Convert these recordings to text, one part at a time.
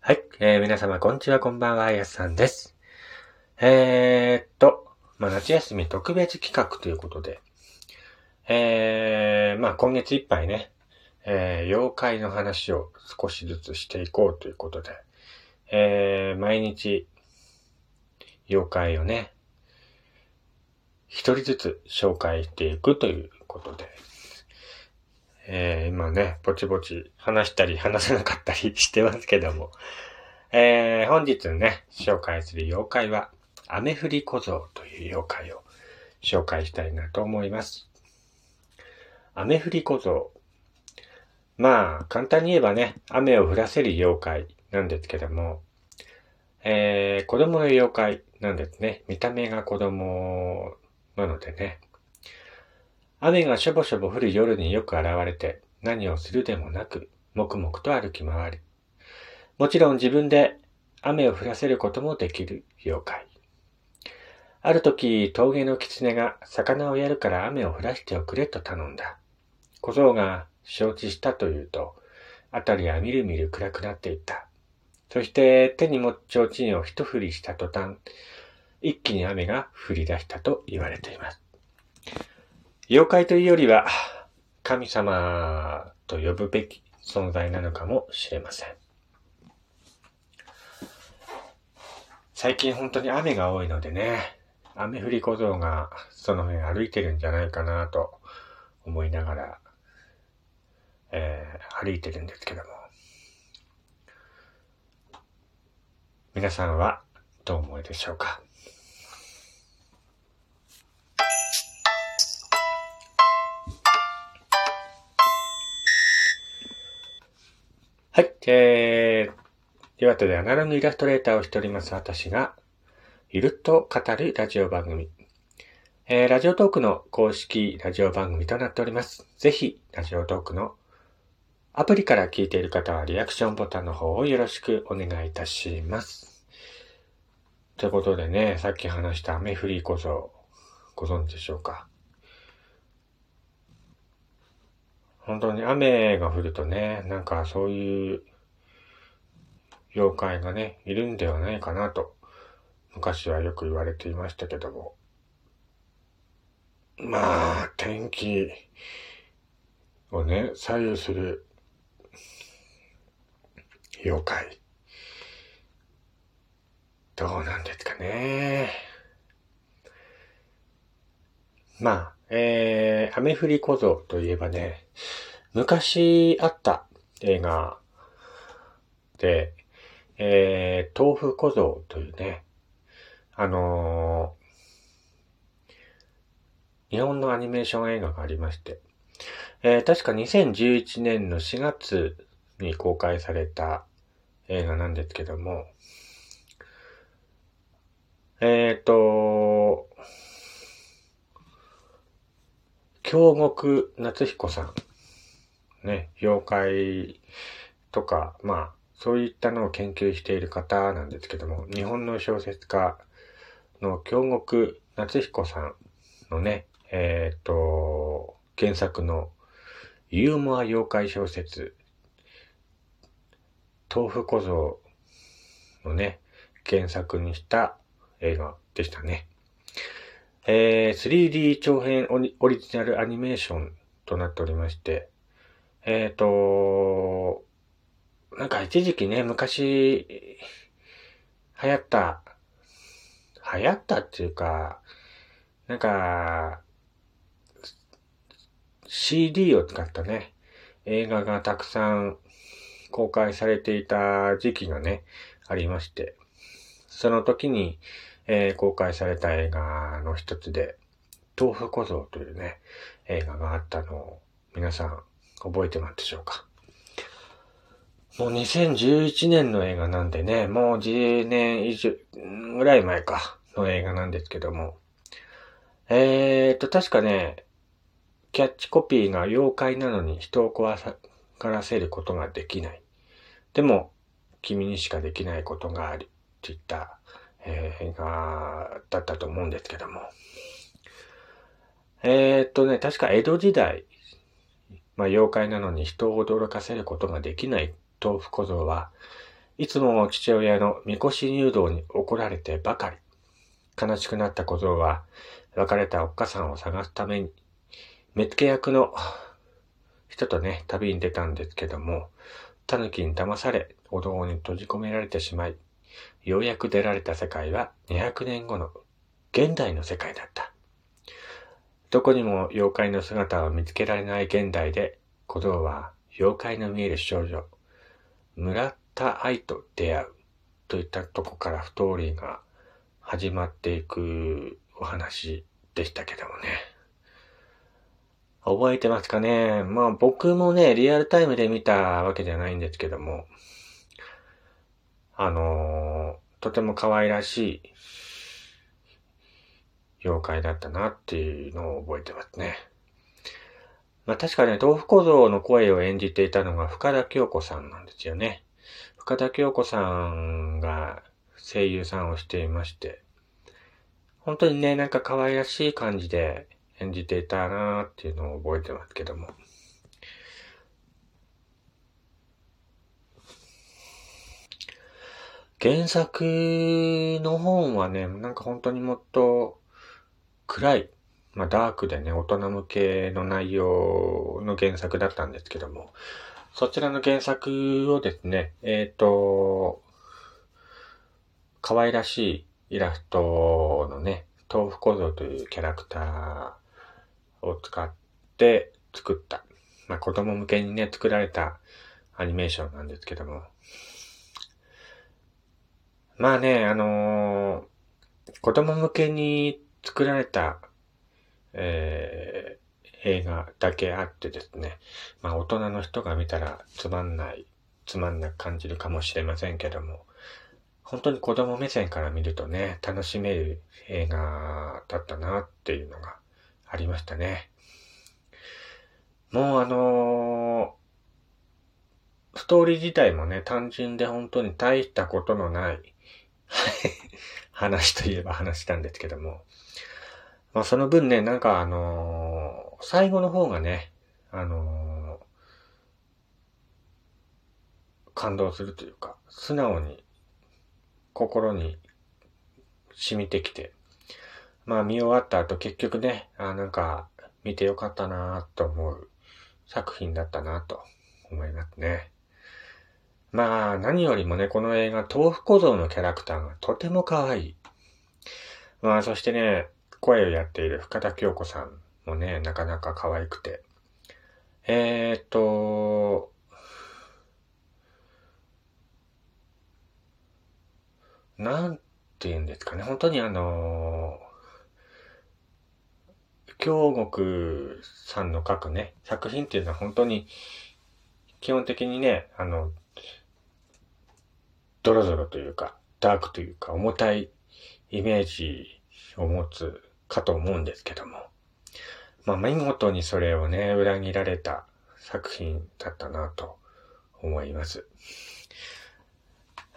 はい。えー、皆様、こんにちは、こんばんは、あやさんです。えー、っと、まあ、夏休み特別企画ということで、えー、まあ、今月いっぱいね、えー、妖怪の話を少しずつしていこうということで、えー、毎日、妖怪をね、一人ずつ紹介していくということで、えー、今ね、ぼちぼち話したり話せなかったりしてますけども、えー、本日ね、紹介する妖怪は、雨降り小僧という妖怪を紹介したいなと思います。雨降り小僧。まあ、簡単に言えばね、雨を降らせる妖怪なんですけども、えー、子供の妖怪なんですね。見た目が子供なのでね。雨がしょぼしょぼ降る夜によく現れて、何をするでもなく、黙々と歩き回る。もちろん自分で雨を降らせることもできる妖怪。ある時、峠の狐が魚をやるから雨を降らしておくれと頼んだ。小僧が承知したというと、あたりはみるみる暗くなっていった。そして手に持っちょうちんを一振りした途端、一気に雨が降り出したと言われています。妖怪というよりは、神様と呼ぶべき存在なのかもしれません。最近本当に雨が多いのでね、雨降り小僧がその辺歩いてるんじゃないかなと思いながら、えー、歩いてるんですけども。皆さんはどう思いでしょうか？えー、岩手でアナログイラストレーターをしております私が、ゆるっと語るラジオ番組。えー、ラジオトークの公式ラジオ番組となっております。ぜひ、ラジオトークのアプリから聞いている方はリアクションボタンの方をよろしくお願いいたします。ということでね、さっき話した雨降りこそご存知でしょうか？本当に雨が降るとね、なんかそういう妖怪がね、いるんではないかなと、昔はよく言われていましたけども。まあ、天気をね、左右する妖怪。どうなんですかね。まあ、えー、雨降り小僧といえばね、昔あった映画で、えー、豆腐小僧というね、あのー、日本のアニメーション映画がありまして、えー、確か2011年の4月に公開された映画なんですけども、えっ、ー、と、京極夏彦さんね、妖怪とか、まあ、そういったのを研究している方なんですけども、日本の小説家の京極夏彦さんのね、えっ、ー、と、原作のユーモア妖怪小説、豆腐小僧のね、原作にした映画でしたね。えー、3D 長編オリジナルアニメーションとなっておりまして、えっ、ー、と、なんか一時期ね、昔、流行った、流行ったっていうか、なんか、CD を使ったね、映画がたくさん公開されていた時期がね、ありまして、その時に、えー、公開された映画の一つで、豆腐小僧というね、映画があったのを皆さん覚えてますでしょうか？もう2011年の映画なんでね、もう10年以上ぐらい前かの映画なんですけども。えーと、確かね、キャッチコピーが妖怪なのに人を怖さからせることができない。でも、君にしかできないことがある。といった、えー、映画だったと思うんですけども。えー、っとね、確か江戸時代まあ、妖怪なのに人を驚かせることができない豆腐小僧は、いつも父親のみこし入道に怒られてばかり。悲しくなった小僧は、別れたおっかさんを探すために、目付役の人とね、旅に出たんですけども、狸に騙され、お堂に閉じ込められてしまい、ようやく出られた世界は200年後の現代の世界だった。どこにも妖怪の姿を見つけられない現代で、小僧は妖怪の見える少女、村田愛と出会うといったとこからストーリーが始まっていくお話でしたけどもね。覚えてますかね？まあ僕もね、リアルタイムで見たわけじゃないんですけども、あのー、とても可愛らしい妖怪だったなっていうのを覚えてますね。まあ確かね、豆腐小僧の声を演じていたのが深田京子さんなんですよね。深田京子さんが声優さんをしていまして、本当にね、なんか可愛らしい感じで演じていたなーっていうのを覚えてますけども。原作の本はね、なんか本当にもっと暗い、まあダークでね、大人向けの内容の原作だったんですけども、そちらの原作をですね、えっ、ー、と、可愛らしいイラストのね、豆腐小僧というキャラクターを使って作った、まあ子供向けにね、作られたアニメーションなんですけども、まあね、あのー、子供向けに作られた、えー、映画だけあってですね、まあ大人の人が見たらつまんない、つまんなく感じるかもしれませんけども、本当に子供目線から見るとね、楽しめる映画だったなっていうのがありましたね。もうあのー、ストーリー自体もね、単純で本当に大したことのない話といえば話したんですけども。まあその分ね、なんかあのー、最後の方がね、あのー、感動するというか、素直に心に染みてきて、まあ見終わった後結局ね、あなんか見てよかったなと思う作品だったなと思いますね。まあ、何よりもね、この映画、豆腐小僧のキャラクターがとても可愛い。まあ、そしてね、声をやっている深田京子さんもね、なかなか可愛くて。えー、っと、なんて言うんですかね。本当にあの京極さんの書くね、作品っていうのは本当に、基本的にね、あの、ドロドロというか、ダークというか、重たいイメージを持つかと思うんですけども。まあ、見事にそれをね、裏切られた作品だったなと思います。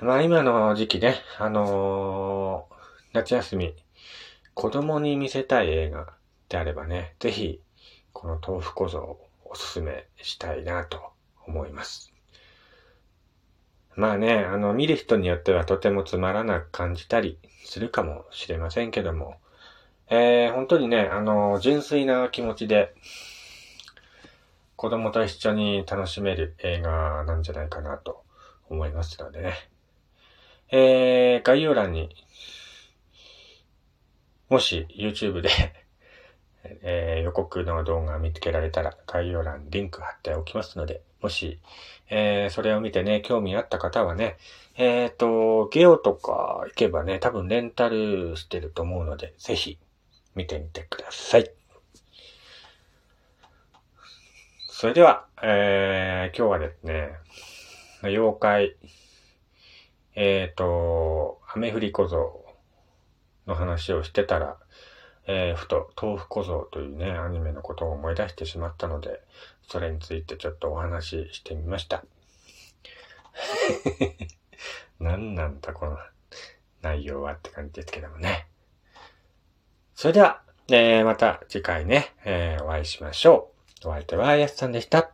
まあ、今の時期ね、あのー、夏休み、子供に見せたい映画であればね、ぜひ、この豆腐小僧をおすすめしたいなと思います。まあね、あの、見る人によってはとてもつまらなく感じたりするかもしれませんけども、えー、本当にね、あの、純粋な気持ちで、子供と一緒に楽しめる映画なんじゃないかなと思いますのでね。えー、概要欄に、もし YouTube で えー、予告の動画見つけられたら概要欄リンク貼っておきますので、もし、えー、それを見てね、興味あった方はね、えっ、ー、と、ゲオとか行けばね、多分レンタルしてると思うので、ぜひ見てみてください。それでは、えー、今日はですね、妖怪、えっ、ー、と、雨降り小僧の話をしてたら、えー、ふと豆腐小僧というね、アニメのことを思い出してしまったので、それについてちょっとお話ししてみました。何なんだこの内容はって感じですけどもね。それでは、えー、また次回ね、えー、お会いしましょう。お相手はやすさんでした。